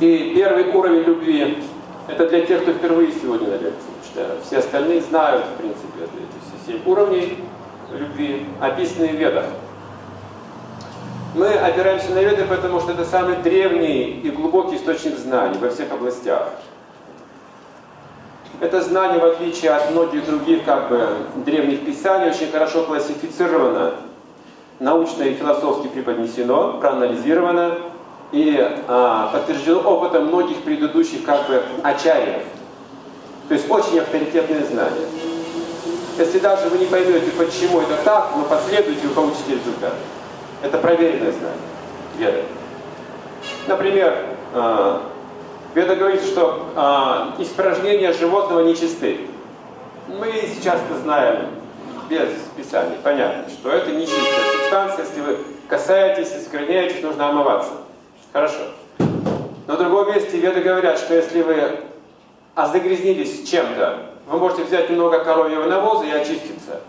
И первый уровень любви – это для тех, кто впервые сегодня на лекции. Что все остальные знают, в принципе, эти все семь уровней любви, описанные в Ведах. Мы опираемся на Веды, потому что это самый древний и глубокий источник знаний во всех областях. Это знание, в отличие от многих других как бы, древних писаний, очень хорошо классифицировано, научно и философски преподнесено, проанализировано и а, подтверждено опытом многих предыдущих как бы ачарьев. То есть очень авторитетные знания. Если даже вы не поймете, почему это так, но последуйте, вы получите результат. Это проверенное знание, веда. Например, а, Веда говорит, что э, испражнения животного нечисты. Мы сейчас это знаем без писания. Понятно, что это нечистая субстанция. Если вы касаетесь, оскверняетесь, нужно омываться. Хорошо. Но в другом месте веды говорят, что если вы а загрязнились чем-то, вы можете взять немного коровьего навоза и очиститься.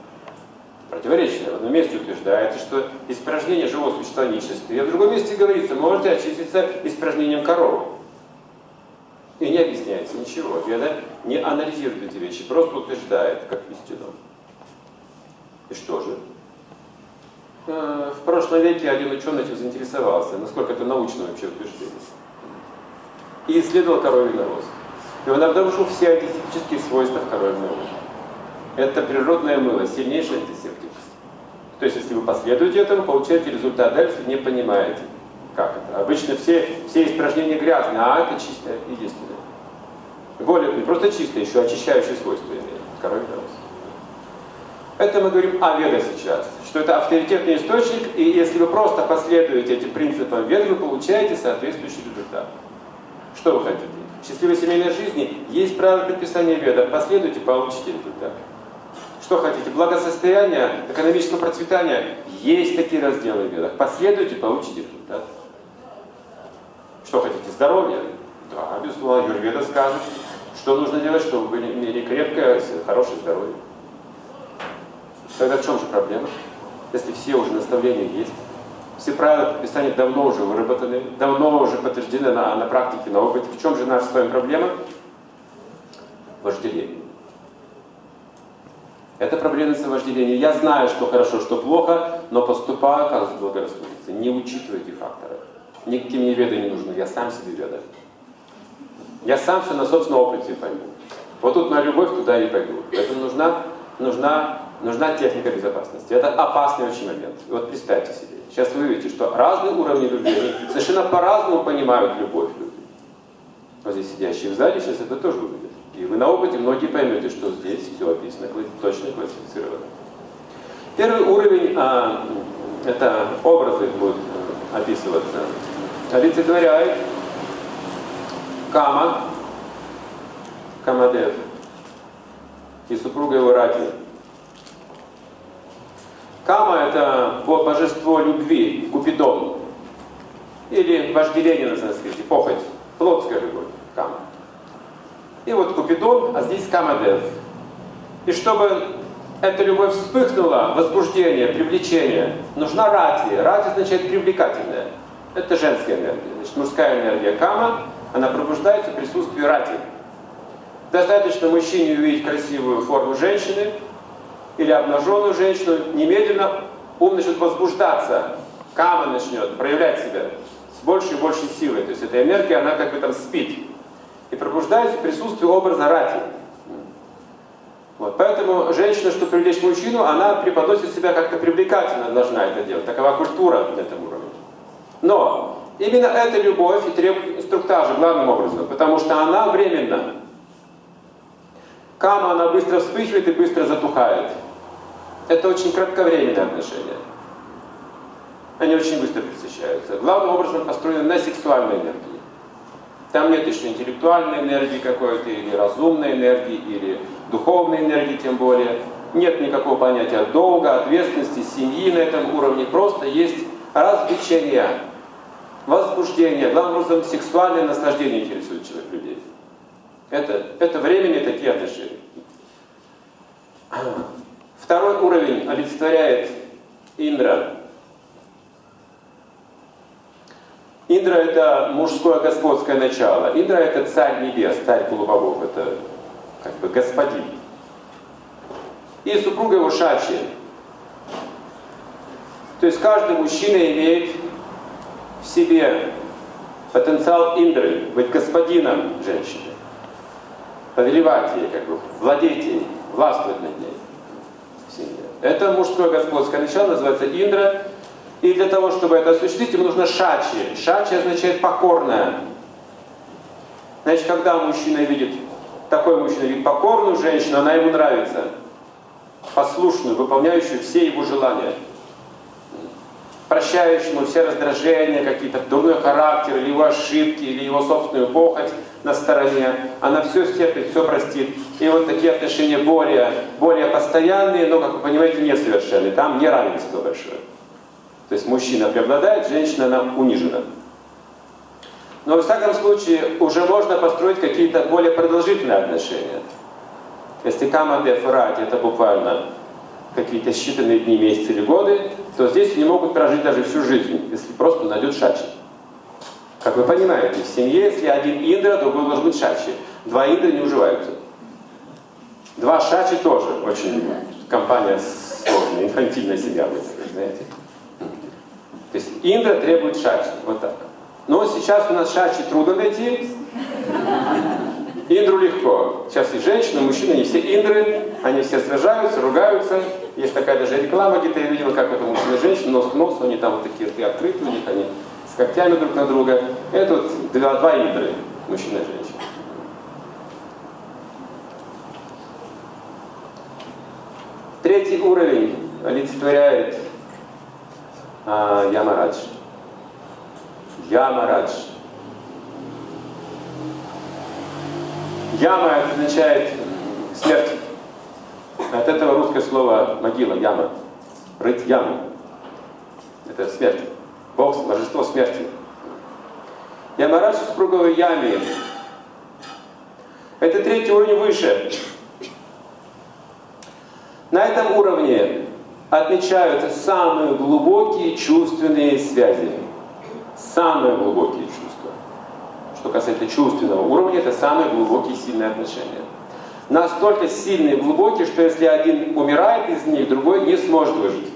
Противоречие. В одном месте утверждается, что испражнения живого существа нечистые, а в другом месте говорится, можете очиститься испражнением коровы. И не объясняется ничего. Веда не анализирует эти вещи, просто утверждает, как истину. И что же? Э, в прошлом веке один ученый этим заинтересовался, насколько это научно вообще утверждение. И исследовал коровий навоз. И он обнаружил все антисептические свойства коровьего навоза. Это природное мыло, сильнейший антисептик. То есть, если вы последуете этому, получаете результат, дальше не понимаете как это. Обычно все, все испражнения грязные, а это чистое, единственное. Более не просто чистое, еще очищающее свойство имеет. Коровий Это мы говорим о ведах сейчас, что это авторитетный источник, и если вы просто последуете этим принципам вед, вы получаете соответствующий результат. Что вы хотите? Счастливой семейной жизни есть правила предписания веда, последуйте, получите результат. Что хотите? Благосостояние, экономического процветания. Есть такие разделы в ведах. Последуйте, получите результат. Что хотите? Здоровье? Да, безусловно, Юрведа скажет, что нужно делать, чтобы вы имели крепкое, хорошее здоровье. Тогда в чем же проблема? Если все уже наставления есть, все правила предписания давно уже выработаны, давно уже подтверждены на, на практике, на опыте. В чем же наша с вами проблема? Вожделение. Это проблема вожделения. Я знаю, что хорошо, что плохо, но поступаю, как благорассудится, не учитывая эти факторы. Никаким мне веды не нужны, я сам себе веда. Я сам все на собственном опыте пойму. Вот тут на любовь туда и пойду. Поэтому нужна, нужна, нужна техника безопасности. Это опасный очень момент. И вот представьте себе. Сейчас вы видите, что разные уровни они совершенно по-разному понимают любовь люди. Вот здесь сидящие в зале сейчас это тоже увидят. И вы на опыте многие поймете, что здесь все описано, точно классифицировано. Первый уровень, а, это образы будут описываться олицетворяет Кама, Камадев и супруга его Рати. Кама – это божество любви, Купидон, или вожделение на санскрите, похоть, плотская любовь, Кама. И вот Купидон, а здесь Камадев. И чтобы эта любовь вспыхнула, возбуждение, привлечение, нужна рати. Рати означает привлекательная. Это женская энергия. Значит, мужская энергия кама, она пробуждается в присутствии рати. Достаточно мужчине увидеть красивую форму женщины или обнаженную женщину, немедленно ум начнет возбуждаться, кама начнет проявлять себя с большей и большей силой. То есть эта энергия, она как бы там спит. И пробуждается в присутствии образа рати. Вот, поэтому женщина, чтобы привлечь мужчину, она преподносит себя как-то привлекательно должна это делать. Такова культура на этом уровне. Но именно эта любовь и требует инструктажа главным образом, потому что она временна. Кама, она быстро вспыхивает и быстро затухает. Это очень кратковременные отношения. Они очень быстро пресыщаются. Главным образом построены на сексуальной энергии. Там нет еще интеллектуальной энергии какой-то, или разумной энергии, или духовной энергии тем более. Нет никакого понятия долга, ответственности, семьи на этом уровне. Просто есть развлечения возбуждение, главным образом сексуальное наслаждение интересует человек людей. Это, это временные такие отношения. Второй уровень олицетворяет Индра. Индра это мужское господское начало. Индра это царь небес, царь полубогов, это как бы господин. И супруга его Шачи. То есть каждый мужчина имеет в себе потенциал Индры, быть господином женщины, повелевать ей, как бы, владеть ей, властвовать над ней. Это мужское господское начало, называется Индра. И для того, чтобы это осуществить, ему нужно шачи. Шачи означает покорная. Значит, когда мужчина видит, такой мужчина видит покорную женщину, она ему нравится. Послушную, выполняющую все его желания. Прощающему все раздражения, какие-то дурной характер, или его ошибки, или его собственную похоть на стороне. Она все стерпит, все простит. И вот такие отношения более, более постоянные, но, как вы понимаете, несовершенные. Там неравенство большое. То есть мужчина преобладает, женщина она унижена. Но в всяком случае уже можно построить какие-то более продолжительные отношения. Если кама де фрати это буквально какие-то считанные дни, месяцы или годы, то здесь они могут прожить даже всю жизнь, если просто найдет шачи. Как вы понимаете, в семье, если один индра, другой должен быть шачи. Два индра не уживаются. Два шачи тоже очень компания сложная, инфантильная семья, вы знаете. То есть Индра требует шачи, вот так. Но сейчас у нас шачи трудно найти, Индру легко. Сейчас и женщины, и мужчины, они все индры, они все сражаются, ругаются. Есть такая даже реклама, где-то я видел, как это мужчина и женщина, нос к носу, они там вот такие рты открыты у них, они когтями друг на друга. Это вот два, два индры, мужчина и женщина. Третий уровень олицетворяет а, Ямарадж. Ямарадж. Яма означает смерть. От этого русское слово могила, яма. Рыть яму. Это смерть. Бог, божество смерти. Ямарадж в круговой яме. Это третий уровень выше. На этом уровне отмечаются самые глубокие чувственные связи. Самые глубокие чувства. Что касается чувственного уровня, это самые глубокие сильные отношения. Настолько сильные и глубокие, что если один умирает из них, другой не сможет выжить.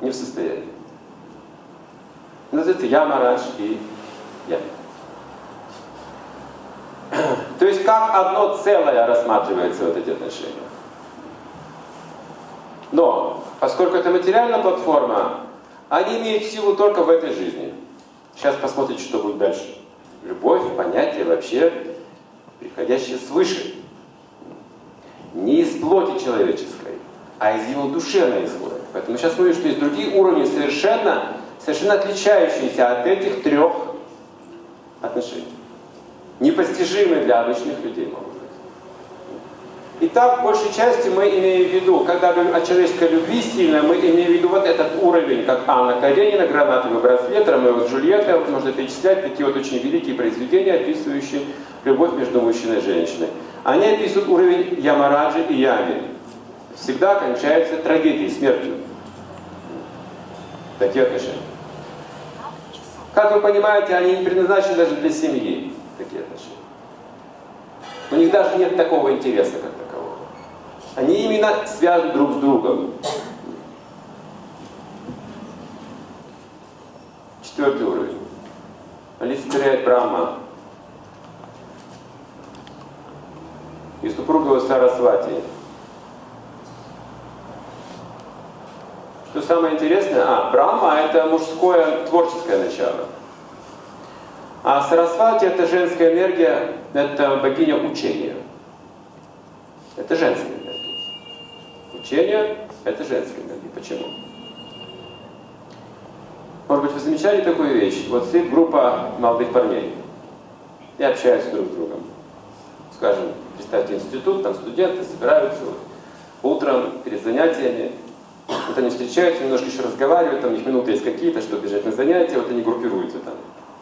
Не в состоянии. Называется ямарадж и я. То есть как одно целое рассматривается вот эти отношения. Но, поскольку это материальная платформа, они имеют силу только в этой жизни. Сейчас посмотрите, что будет дальше. Любовь, понятие вообще, приходящее свыше. Не из плоти человеческой, а из его души она исходит. Поэтому сейчас мы видим, что есть другие уровни, совершенно, совершенно отличающиеся от этих трех отношений. Непостижимые для обычных людей могут. Итак, большей части мы имеем в виду, когда говорим о человеческой любви сильно, мы имеем в виду вот этот уровень, как Анна Каренина, гранатовый браслет, Ромео и Джульетта, вот можно перечислять такие вот очень великие произведения, описывающие любовь между мужчиной и женщиной. Они описывают уровень Ямараджи и Ями. Всегда кончается трагедией, смертью. Такие отношения. Как вы понимаете, они не предназначены даже для семьи, такие отношения. У них даже нет такого интереса, как они именно связаны друг с другом. Четвертый уровень. Олицетворяет Брахма. И супруга Сарасвати. Что самое интересное, а, Брахма это мужское творческое начало. А Сарасвати это женская энергия, это богиня учения. Это женская Учение – это женская энергия. Почему? Может быть, вы замечали такую вещь? Вот сидит группа молодых парней и общаются друг с другом. Скажем, представьте институт, там студенты собираются утром перед занятиями. Вот они встречаются, немножко еще разговаривают, там у них минуты есть какие-то, чтобы бежать на занятия, вот они группируются там.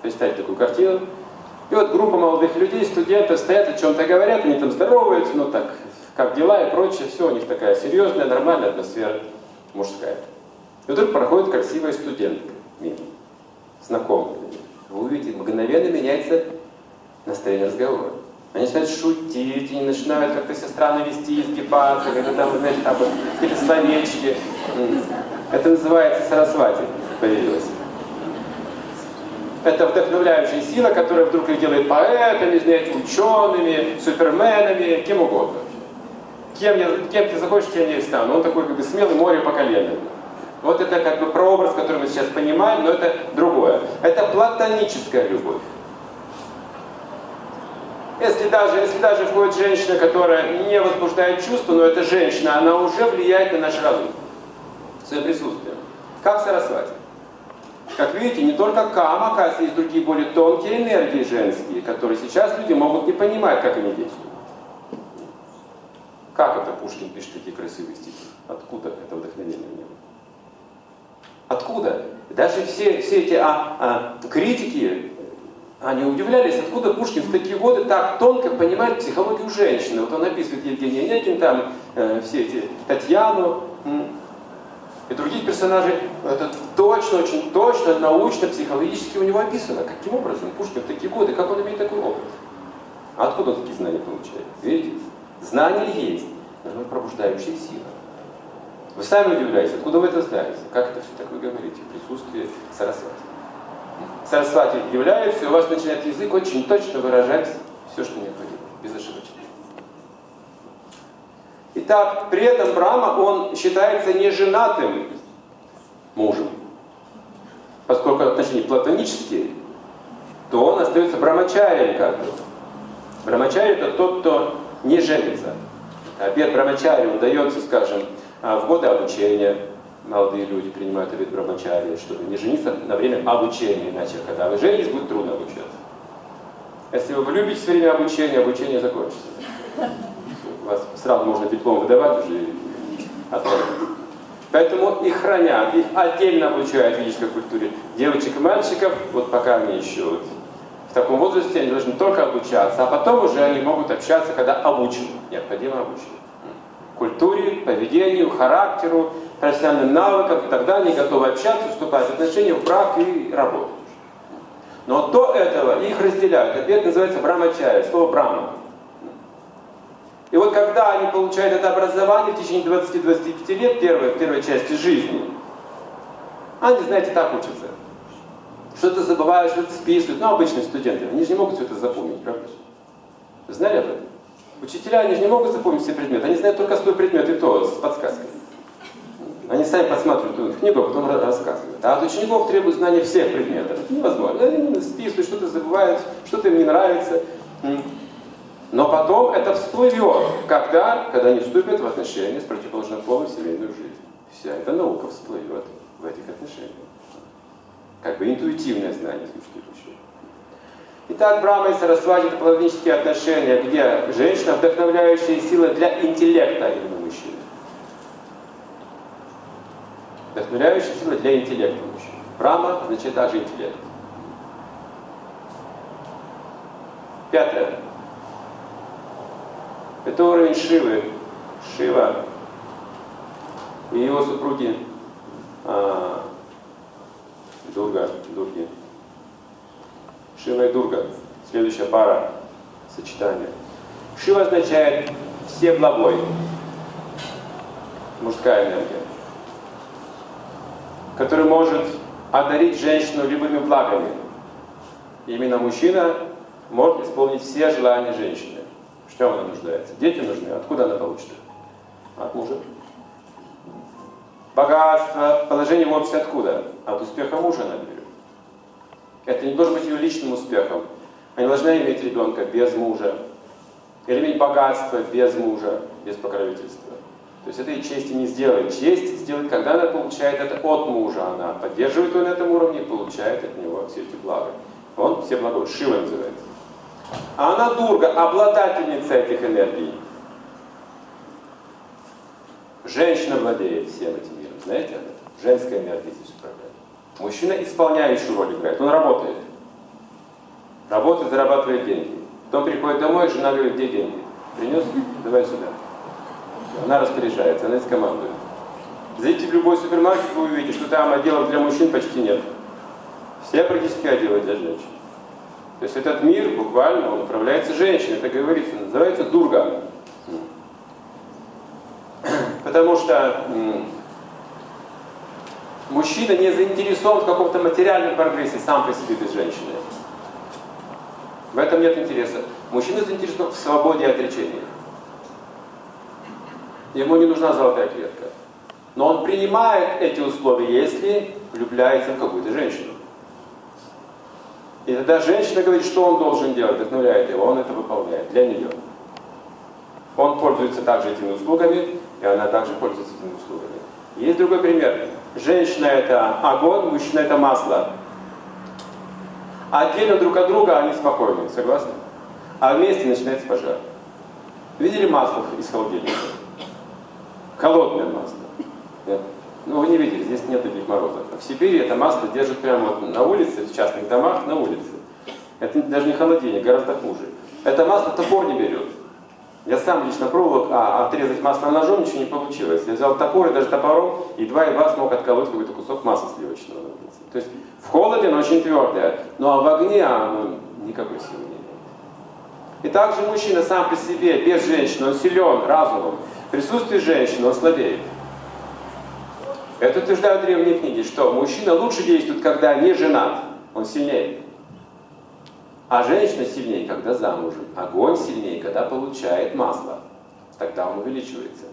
Представьте такую картину. И вот группа молодых людей, студентов стоят, о чем-то говорят, они там здороваются, ну так, как дела и прочее, все у них такая серьезная, нормальная атмосфера мужская. И вдруг проходит красивая студентка мимо, знакомая. вы увидите, мгновенно меняется настроение разговора. Они начинают шутить, они начинают как-то себя странно вести, изгибаться, когда там, знаете, там какие-то словечки. Это называется сарасвати появилось. Это вдохновляющая сила, которая вдруг их делает поэтами, знаете, учеными, суперменами, кем угодно. Кем, я, кем ты захочешь, тем я и стану. Он такой как бы смелый море по колену. Вот это как бы прообраз, который мы сейчас понимаем, но это другое. Это платоническая любовь. Если даже, если даже входит женщина, которая не возбуждает чувства, но это женщина, она уже влияет на наш разум своим присутствием. Как Сарасвати. Как видите, не только кама, оказывается, есть другие более тонкие энергии женские, которые сейчас люди могут не понимать, как они действуют. Как это Пушкин пишет такие красивые стихи? Откуда это вдохновение у него? Откуда? Даже все, все эти а, а, критики, они удивлялись, откуда Пушкин в такие годы так тонко понимает психологию женщины. Вот он описывает Евгения Онегин, там э, все эти Татьяну и других персонажей. Это точно, очень точно, научно, психологически у него описано. Каким образом Пушкин в такие годы, как он имеет такой опыт? Откуда он такие знания получает? Видите? Знания есть, но пробуждающая сила. Вы сами удивляетесь, откуда вы это знаете? Как это все так вы говорите в присутствии Сарасвати? Сарасвати является, и у вас начинает язык очень точно выражать все, что необходимо, безошибочно. Итак, при этом Брама, он считается неженатым мужем. Поскольку отношения платонические, то он остается брамачарием как бы. Брамачари это тот, кто не женится. Обед брамачари он дается, скажем, а в годы обучения молодые люди принимают обед брамачари, чтобы не жениться на время обучения, иначе когда вы женитесь, будет трудно обучаться. Если вы влюбитесь во время обучения, обучение закончится. Вас сразу можно диплом выдавать уже и Поэтому их хранят, их отдельно обучают физической культуре. Девочек и мальчиков, вот пока они еще вот в таком возрасте, они должны только обучаться, а потом уже они могут общаться, когда обучены, необходимо обучение культуре, поведению, характеру, профессиональным навыкам и так далее, готовы общаться, вступать в отношения, в брак и работать. Но до этого их разделяют. Это называется брамачаря, слово брама. И вот когда они получают это образование в течение 20-25 лет, первой, в первой части жизни, они, знаете, так учатся. Что-то забывают, что-то списывают. Ну, обычные студенты, они же не могут все это запомнить, правда? Вы знали об этом? Учителя, они же не могут запомнить все предметы, они знают только свой предмет, и то с подсказкой. Они сами посматривают эту книгу, а потом рассказывают. А от учеников требуют знания всех предметов. Невозможно. Они списывают, что-то забывают, что-то им не нравится. Но потом это всплывет. Когда? Когда они вступят в отношения с противоположным полом в семейную жизнь. Вся эта наука всплывет в этих отношениях. Как бы интуитивное знание существующее. Итак, Брахма и Сарасвати – это платонические отношения, где женщина – вдохновляющая сила для интеллекта именно мужчины. Вдохновляющая сила для интеллекта мужчины. Брахма означает также интеллект. Пятое. Это уровень Шивы. Шива и его супруги а, Дурга, Дурги. Шива и Дурга. Следующая пара сочетания. Шива означает все благой. Мужская энергия. Который может одарить женщину любыми благами. именно мужчина может исполнить все желания женщины. Что она нуждается? Дети нужны. Откуда она получит их? От мужа. Богатство, положение в обществе откуда? От успеха мужа она берет. Это не должен быть ее личным успехом. Она не должна иметь ребенка без мужа. Или иметь богатство без мужа, без покровительства. То есть этой чести не сделает. Честь сделает, когда она получает это от мужа. Она поддерживает его на этом уровне и получает от него все эти блага. Он все блага, Шива называется. А она Дурга, обладательница этих энергий. Женщина владеет всем этим миром. Знаете? Женская энергия здесь управляет. Мужчина исполняющую роль играет, он работает. Работает, зарабатывает деньги. Потом приходит домой, жена говорит, где деньги? Принес? Давай сюда. Она распоряжается, она из команды. Зайдите в любой супермаркет, вы увидите, что там отделов для мужчин почти нет. Все практически одевы для женщин. То есть этот мир буквально, он управляется женщиной, это говорится, называется дурга. Потому что мужчина не заинтересован в каком-то материальном прогрессе сам по себе без женщины. В этом нет интереса. Мужчина заинтересован в свободе и отречении. Ему не нужна золотая клетка. Но он принимает эти условия, если влюбляется в какую-то женщину. И тогда женщина говорит, что он должен делать, вдохновляет его, он это выполняет для нее. Он пользуется также этими услугами, и она также пользуется этими услугами. Есть другой пример. Женщина это огонь, мужчина это масло. Отдельно друг от друга они спокойны, согласны? А вместе начинается пожар. Видели масло из холодильника? Холодное масло. Нет? Ну, вы не видели, здесь нет таких морозов. В Сибири это масло держат прямо вот на улице, в частных домах, на улице. Это даже не холодильник, гораздо хуже. Это масло топор не берет. Я сам лично пробовал а, отрезать масло ножом, ничего не получилось. Я взял топор и даже топором едва-едва смог отколоть какой-то кусок масла сливочного. То есть в холоде оно очень твердое, ну а в огне оно никакой силы не имеет. И также мужчина сам по себе, без женщины, он силен разумом. В присутствии женщины он слабеет. Это утверждают древние книги, что мужчина лучше действует, когда не женат, он сильнее. А женщина сильнее, когда замужем. Огонь сильнее, когда получает масло. Тогда он увеличивается.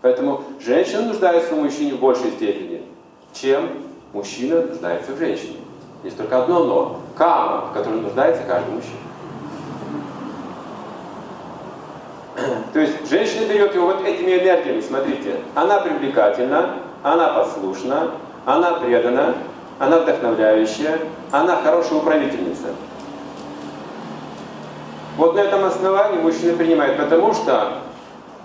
Поэтому женщина нуждается в мужчине в большей степени, чем мужчина нуждается в женщине. Есть только одно но. Кама, в которой нуждается каждый мужчина. То есть женщина берет его вот этими энергиями, смотрите. Она привлекательна, она послушна, она предана, она вдохновляющая, она хорошая управительница. Вот на этом основании мужчина принимает, потому что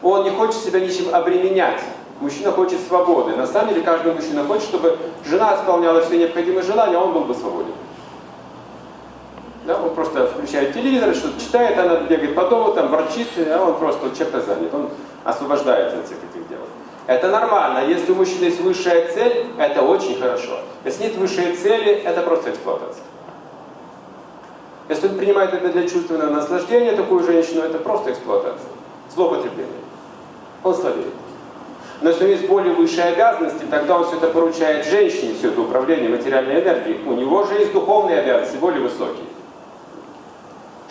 он не хочет себя ничем обременять. Мужчина хочет свободы. На самом деле каждый мужчина хочет, чтобы жена исполняла все необходимые желания, а он был бы свободен. Да, он просто включает телевизор, что-то читает, она бегает по дому, там ворчит, а он просто вот чем-то занят. Он освобождается от всех этих дел. Это нормально. Если у мужчины есть высшая цель, это очень хорошо. Если нет высшей цели, это просто эксплуатация. Если он принимает это для чувственного наслаждения, такую женщину, это просто эксплуатация. Злоупотребление. Он слабеет. Но если у него есть более высшие обязанности, тогда он все это поручает женщине, все это управление материальной энергией. У него же есть духовные обязанности, более высокие.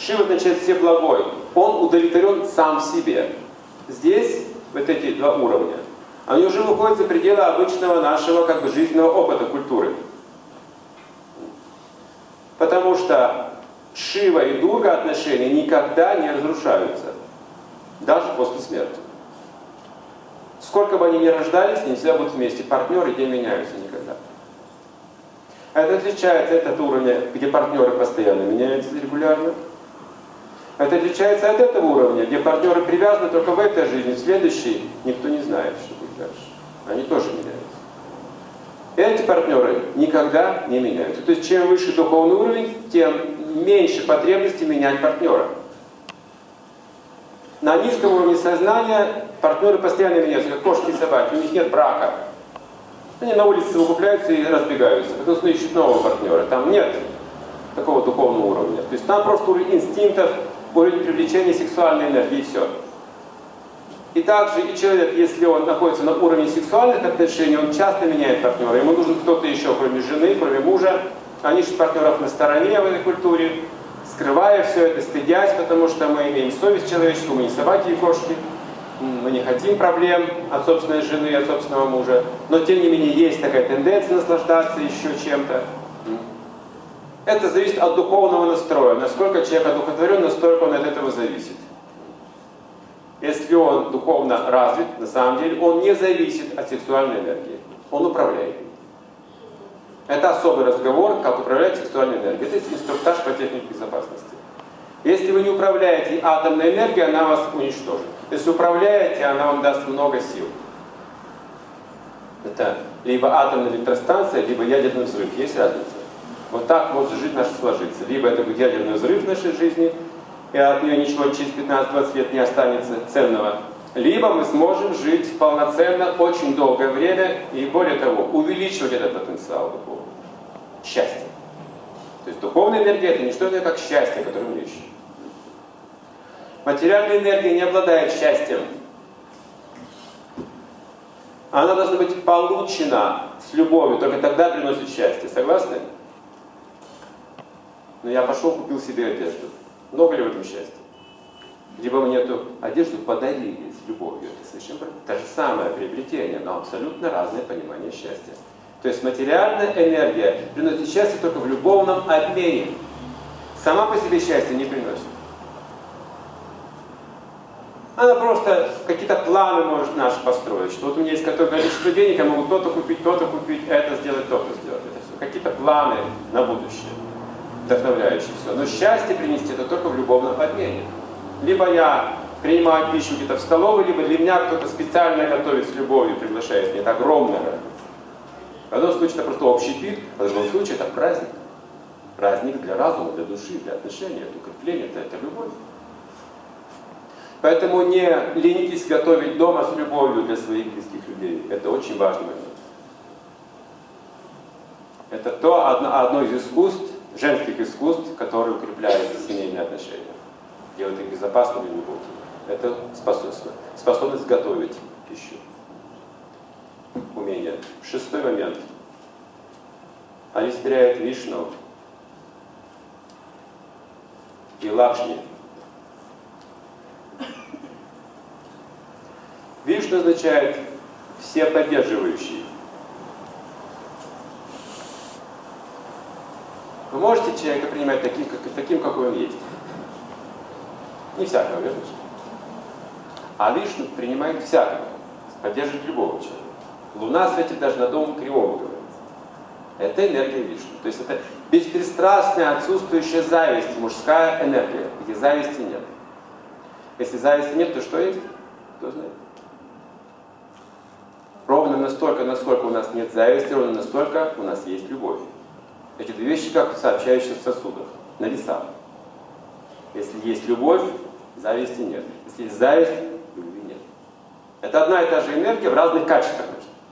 Шива означает все благой. Он удовлетворен сам себе. Здесь вот эти два уровня. Они уже выходят за пределы обычного нашего как бы жизненного опыта, культуры. Потому что Шива и Дурга отношения никогда не разрушаются. Даже после смерти. Сколько бы они ни рождались, они всегда будут вместе. Партнеры не меняются никогда. Это отличается этот уровень, где партнеры постоянно меняются регулярно. Это отличается от этого уровня, где партнеры привязаны только в этой жизни, в следующей никто не знает, что будет дальше. Они тоже меняются. Эти партнеры никогда не меняются. То есть чем выше духовный уровень, тем меньше потребности менять партнера. На низком уровне сознания партнеры постоянно меняются, как кошки и собаки, у них нет брака. Они на улице выкупляются и разбегаются, потому что ищут нового партнера. Там нет такого духовного уровня. То есть там просто уровень инстинктов, уровень привлечения сексуальной энергии, и все. И также и человек, если он находится на уровне сексуальных отношений, он часто меняет партнера. Ему нужен кто-то еще, кроме жены, кроме мужа. Они ищут партнеров на стороне в этой культуре, скрывая все это, стыдясь, потому что мы имеем совесть человеческую, мы не собаки и кошки. Мы не хотим проблем от собственной жены, от собственного мужа. Но тем не менее есть такая тенденция наслаждаться еще чем-то. Это зависит от духовного настроя. Насколько человек одухотворен, настолько он от этого зависит. Если он духовно развит, на самом деле, он не зависит от сексуальной энергии. Он управляет. Это особый разговор, как управлять сексуальной энергией. Это инструктаж по технике безопасности. Если вы не управляете атомной энергией, она вас уничтожит. Если управляете, она вам даст много сил. Это либо атомная электростанция, либо ядерный взрыв. Есть разница? Вот так может жизнь наша сложиться. Либо это будет ядерный взрыв в нашей жизни, и от нее ничего через 15-20 лет не останется ценного. Либо мы сможем жить полноценно очень долгое время и более того, увеличивать этот потенциал духовный. счастье. То есть духовная энергия это не что иное, как счастье, которое ищем. Материальная энергия не обладает счастьем. Она должна быть получена с любовью, только тогда приносит счастье. Согласны? Но я пошел, купил себе одежду. Много ли в этом счастья? Либо мне эту одежду подарили с любовью. Это совершенно то же самое приобретение, но абсолютно разное понимание счастья. То есть материальная энергия приносит счастье только в любовном обмене. Сама по себе счастье не приносит. Она просто какие-то планы может наши построить, что вот у меня есть какое-то количество денег, я могу то-то купить, то-то купить, это сделать, то-то сделать. Это все какие-то планы на будущее, вдохновляющие все. Но счастье принести это только в любовном обмене. Либо я принимаю пищу где-то в столовой, либо для меня кто-то специально готовит с любовью, приглашает меня. Это огромное В одном случае это просто общий пит, в другом случае это праздник. Праздник для разума, для души, для отношений, это укрепление, это, это любовь. Поэтому не ленитесь готовить дома с любовью для своих близких людей. Это очень важный момент. Это то одно, одно из искусств, женских искусств, которые укрепляют семейные отношения, делают их безопасными и глубокими. Это способность, способность готовить пищу. Умение. Шестой момент. Олицетворяет Вишну и Лакшми. Вишну означает все поддерживающие. Можете человека принимать таким, как, таким, какой он есть. Не всякого, верно? А Вишну принимает всякого, поддерживает любого человека. Луна светит даже на дом кривого, говорится. Это энергия Вишну. То есть это беспристрастная, отсутствующая зависть, мужская энергия, где зависти нет. Если зависти нет, то что есть? Кто знает? Ровно настолько, насколько у нас нет зависти, ровно настолько у нас есть любовь. Эти две вещи как сообщающие в сосудах, на весах. Если есть любовь, зависти нет. Если есть зависть, любви нет. Это одна и та же энергия в разных качествах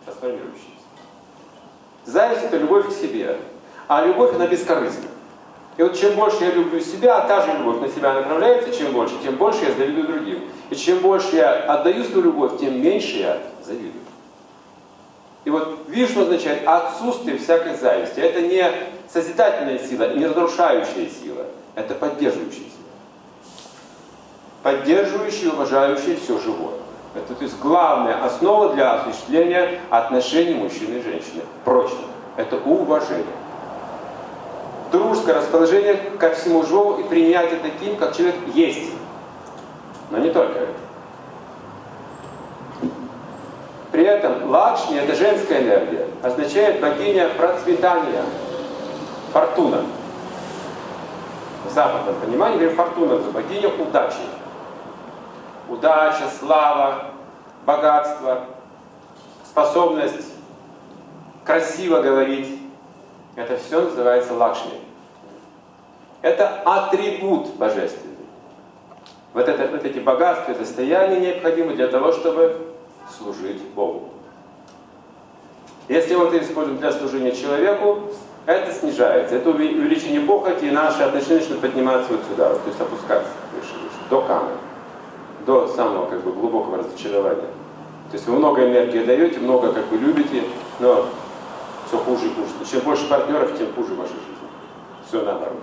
трансформирующаяся. Зависть это любовь к себе, а любовь она бескорыстна. И вот чем больше я люблю себя, а та же любовь на себя направляется, чем больше, тем больше я завидую другим. И чем больше я отдаю свою любовь, тем меньше я завидую. И вот Вишну означает отсутствие всякой зависти. Это не созидательная сила, не разрушающая сила. Это поддерживающая сила. Поддерживающая и уважающая все живое. Это то есть главная основа для осуществления отношений мужчины и женщины. Прочно. Это уважение. Дружеское расположение ко всему живому и принятие таким, как человек есть. Но не только это. При этом Лакшми, это женская энергия, означает богиня процветания, фортуна. В западном понимании говорим фортуна, это богиня удачи. Удача, слава, богатство, способность красиво говорить. Это все называется лакшми. Это атрибут божественный. Вот, это, вот эти богатства и состояния необходимы для того, чтобы служить Богу. Если мы это используем для служения человеку, это снижается. Это увеличение похоти, и наши отношения начинают подниматься вот сюда, вот, то есть опускаться выше, выше, до камы, до самого как бы, глубокого разочарования. То есть вы много энергии даете, много как бы любите, но все хуже и хуже. Чем больше партнеров, тем хуже ваша жизнь. Все наоборот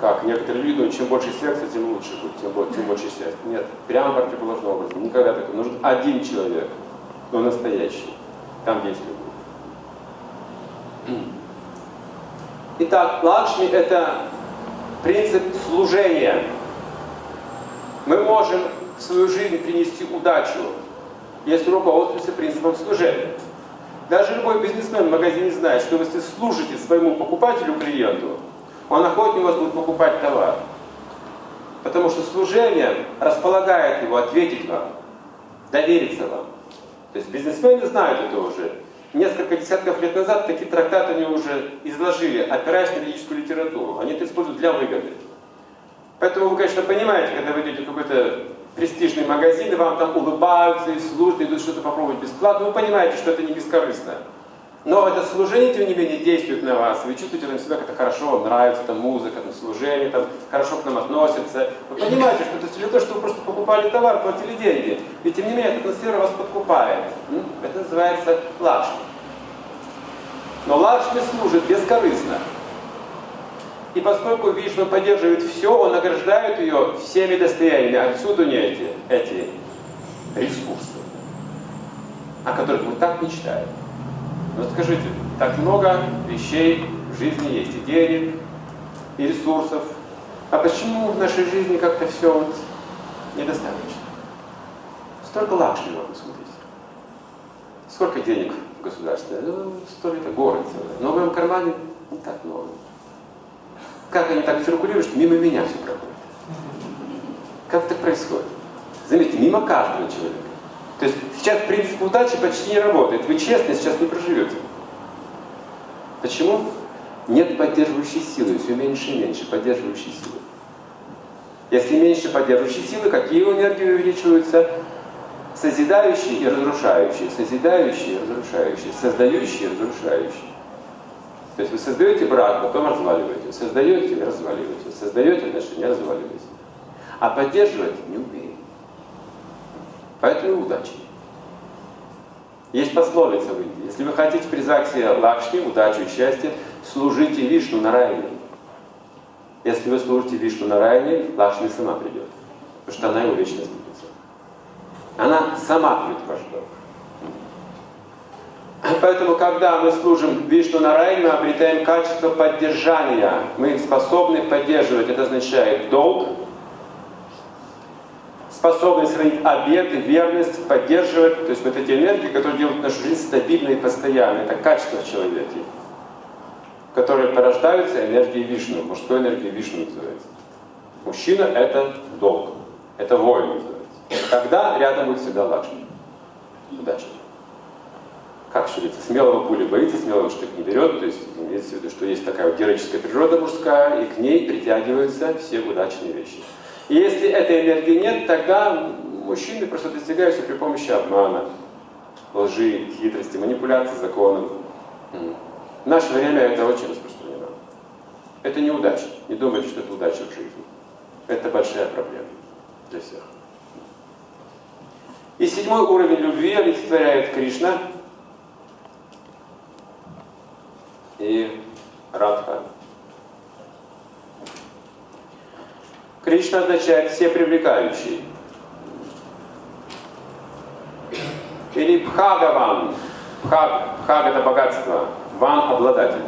как некоторые люди думают, чем больше секса, тем лучше будет, тем, тем больше счастья. Нет, прямо противоположным образом. Никогда такого. Нужен один человек, но настоящий. Там есть любовь. Итак, Лакшми – это принцип служения. Мы можем в свою жизнь принести удачу, если руководствуемся принципом служения. Даже любой бизнесмен в магазине знает, что если служите своему покупателю, клиенту, он охотнее у вас будет покупать товар. Потому что служение располагает его ответить вам, довериться вам. То есть бизнесмены знают это уже. Несколько десятков лет назад такие трактаты они уже изложили, опираясь на юридическую литературу. Они это используют для выгоды. Поэтому вы, конечно, понимаете, когда вы идете в какой-то престижный магазин, и вам там улыбаются и служат, идут что-то попробовать бесплатно, вы понимаете, что это не бескорыстно. Но это служение, тем не менее, действует на вас. Вы чувствуете там себя как-то хорошо, вам нравится там музыка, там служение, там хорошо к нам относятся. Вы понимаете, что это не то, что вы просто покупали товар, платили деньги. Ведь тем не менее, эта атмосфера вас подкупает. Это называется лакшми. Но лакшми служит бескорыстно. И поскольку Вишну поддерживает все, он награждает ее всеми достояниями. Отсюда не эти, эти ресурсы, о которых мы так мечтаем. Но скажите, так много вещей в жизни есть, и денег, и ресурсов. А почему в нашей жизни как-то все вот недостаточно? Столько лакшми можно смотреть. Сколько денег в государстве? Ну, сто это город целый. Но в моем кармане не так много. Как они так циркулируют, что мимо меня все проходит? Как так происходит? Заметьте, мимо каждого человека. То есть сейчас принцип удачи почти не работает. Вы честно сейчас не проживете. Почему? Нет поддерживающей силы, все меньше и меньше поддерживающей силы. Если меньше поддерживающей силы, какие энергии увеличиваются? Созидающие и разрушающие, созидающие и разрушающие, создающие и разрушающие. То есть вы создаете брак, потом разваливаете, создаете и разваливаете, создаете отношения, разваливаете. А поддерживать не умеете. Поэтому удачи. Есть пословица в Индии. Если вы хотите призвать себе лакшми, удачу и счастье, служите Вишну на районе. Если вы служите Вишну на районе, Лакшми сама придет. Потому что она его вечно сбудется. Она сама придет в ваш дом. Поэтому, когда мы служим Вишну на районе, мы обретаем качество поддержания. Мы способны поддерживать. Это означает долг, способность хранить обеты, верность, поддерживать. То есть вот эти энергии, которые делают нашу жизнь стабильной и постоянной. Это качество в человеке, которые порождаются энергией Вишну. Мужской энергией Вишну называется. Мужчина — это долг. Это воин называется. Тогда рядом будет всегда Лакшми. Удачи. Как шевелится? Смелого пули боится, смелого штык не берет. То есть имеется в виду, что есть такая вот героическая природа мужская, и к ней притягиваются все удачные вещи. И если этой энергии нет, тогда мужчины просто достигаются при помощи обмана, лжи, хитрости, манипуляции законом. В наше время это очень распространено. Это не удача. Не думайте, что это удача в жизни. Это большая проблема для всех. И седьмой уровень любви олицетворяет Кришна и Радха. Кришна означает все привлекающий. Или Бхагаван. Бхаг, Бхаг это богатство. Ван обладатель.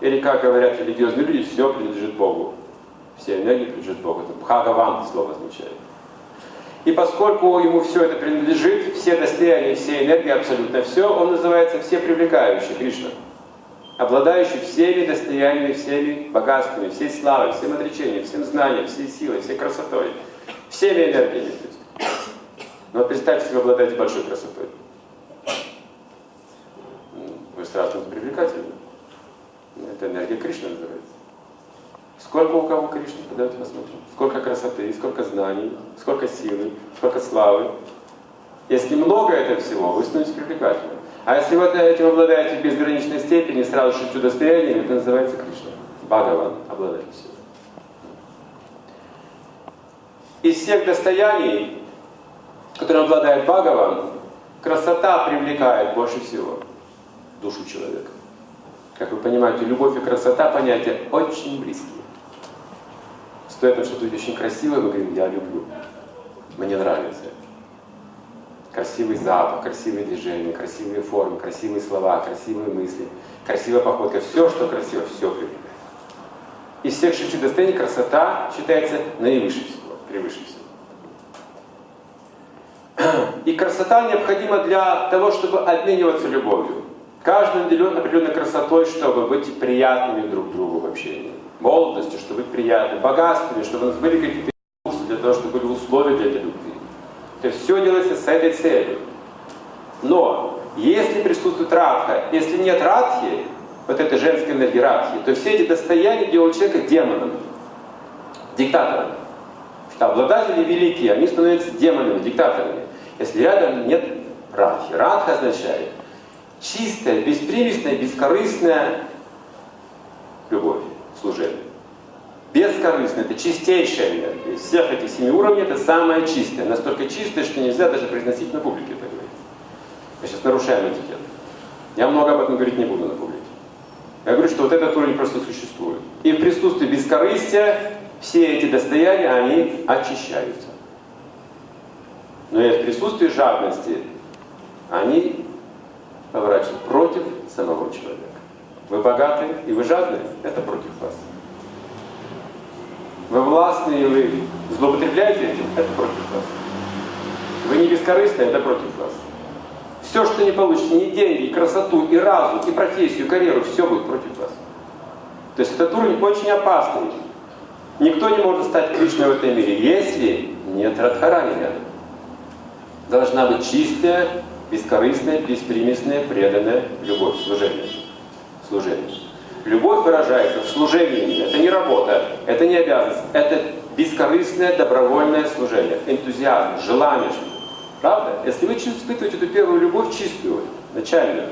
Или как говорят религиозные люди, все принадлежит Богу. Все энергии принадлежат Богу. Это Бхагаван слово означает. И поскольку ему все это принадлежит, все достояния, все энергии, абсолютно все, он называется все привлекающий Кришна обладающий всеми достояниями, всеми богатствами, всей славой, всем отречением, всем знанием, всей силой, всей красотой, всеми энергиями. Но представьте, если вы обладаете большой красотой. Вы сразу привлекательны. Это энергия Кришны называется. Сколько у кого Кришны? Давайте посмотрим. Сколько красоты, сколько знаний, сколько силы, сколько славы. Если много этого всего, вы становитесь привлекательным. А если вы этим обладаете в безграничной степени, сразу шестью достояниями, это называется Кришна. Бхагаван обладает всем. Из всех достояний, которым обладает Бхагаван, красота привлекает больше всего душу человека. Как вы понимаете, любовь и красота понятия очень близкие. Стоит нам что-то очень красивое, мы говорим, я люблю, мне нравится красивый запах, красивые движения, красивые формы, красивые слова, красивые мысли, красивая походка. Все, что красиво, все привлекает. Из всех шести достояний красота считается наивысшей всего, превыше всего. И красота необходима для того, чтобы обмениваться любовью. Каждый наделен определенной красотой, чтобы быть приятными друг другу в общении. Молодостью, чтобы быть приятными. Богатствами, чтобы у нас были какие-то ресурсы для того, чтобы были условия для этой любви. То есть все делается с этой целью. Но если присутствует радха, если нет радхи, вот этой женской энергии радхи, то все эти достояния делают человека демоном, диктатором. Что обладатели великие, они становятся демонами, диктаторами. Если рядом нет радхи. Радха означает чистая, беспримесная, бескорыстная любовь, служение. Бескорыстная, это чистейшая энергия. Из всех этих семи уровней это самая чистая. Настолько чистая, что нельзя даже произносить на публике это говорить. Я сейчас нарушаю этикет. Я много об этом говорить не буду на публике. Я говорю, что вот этот уровень просто существует. И в присутствии бескорыстия все эти достояния, они очищаются. Но и в присутствии жадности они поворачиваются против самого человека. Вы богаты и вы жадны, это против вас. Вы властны и вы злоупотребляете этим, это против вас. Вы не бескорыстны, это против вас. Все, что не получите, ни деньги, и красоту, и разум, и профессию, и карьеру, все будет против вас. То есть этот уровень очень опасный. Никто не может стать Кришной в этом мире, если нет Радхарани рядом. Должна быть чистая, бескорыстная, беспримесная, преданная любовь, служение. Служение. Любовь выражается в служении. Это не работа, это не обязанность, это бескорыстное, добровольное служение, энтузиазм, желание. Правда? Если вы испытываете эту первую любовь чистую, начальную,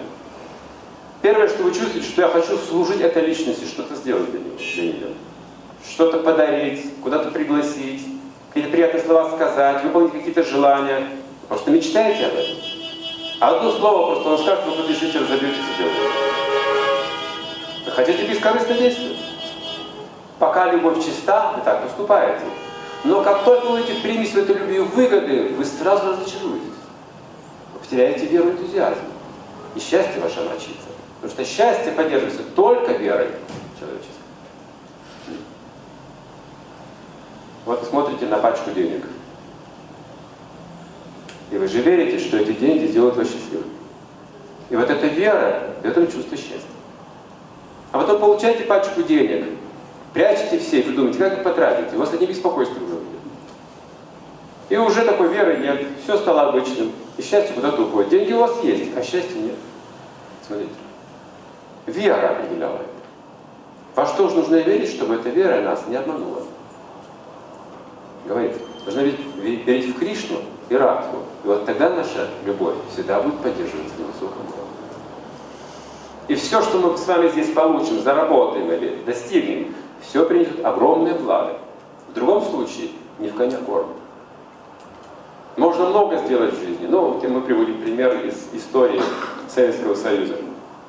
первое, что вы чувствуете, что я хочу служить этой личности, что-то сделать для нее. Для нее. Что-то подарить, куда-то пригласить, какие-то приятные слова сказать, выполнить какие-то желания. Просто мечтаете об этом. А одно слово просто он скажет, вы побежите, разобьетесь и сделаете. Вы хотите бескорыстно действовать? Пока любовь чиста, вы так поступаете. Но как только вы будете примесь в эту любви выгоды, вы сразу разочаруетесь. Вы потеряете веру и энтузиазм. И счастье ваше мочится. Потому что счастье поддерживается только верой человеческой. Вот смотрите на пачку денег. И вы же верите, что эти деньги сделают вас счастливым. И вот эта вера, в этом чувство счастья. А потом получаете пачку денег, прячете в сейф и думаете, как их потратить. У вас одни беспокойства уже будет. И уже такой веры нет, все стало обычным. И счастье куда-то уходит. Деньги у вас есть, а счастья нет. Смотрите. Вера определяла это. Во что же нужно верить, чтобы эта вера нас не обманула? Говорит, нужно верить, в Кришну и Радху. И вот тогда наша любовь всегда будет поддерживаться на. И все, что мы с вами здесь получим, заработаем или достигнем, все принесет огромное благо. В другом случае не в коня корм. Можно много сделать в жизни. Ну, мы приводим пример из истории Советского Союза.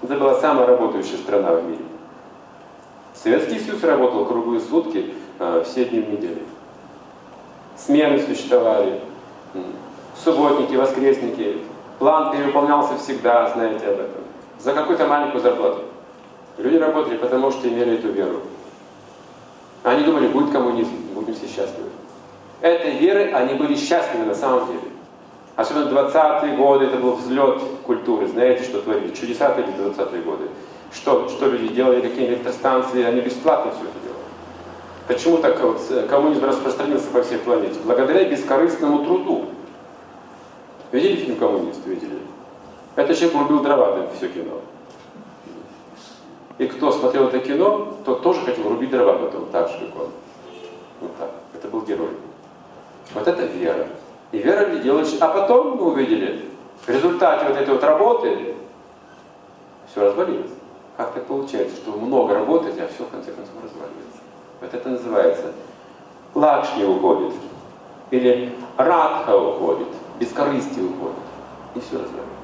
Это была самая работающая страна в мире. Советский Союз работал круглые сутки, э, все дни в неделю. Смены существовали, субботники, воскресники. План перевыполнялся всегда, знаете об этом. За какую-то маленькую зарплату. Люди работали, потому что имели эту веру. Они думали, будет коммунизм, будем все счастливы. Этой веры они были счастливы на самом деле. Особенно 20-е годы, это был взлет культуры. Знаете, что творили? Чудеса были 20-е годы. Что, что люди делали, какие электростанции, они бесплатно все это делали. Почему так вот коммунизм распространился по всей планете? Благодаря бескорыстному труду. Видели фильм «Коммунист»? Видели? Это человек рубил дрова все кино. И кто смотрел это кино, тот тоже хотел рубить дрова потом, так же, как он. Вот так. Это был герой. Вот это вера. И вера делает... А потом мы увидели, в результате вот этой вот работы все развалилось. Как так получается, что много работаете, а все в конце концов разваливается? Вот это называется Лакшми уходит. Или Радха уходит. Бескорыстие уходит. И все разваливается.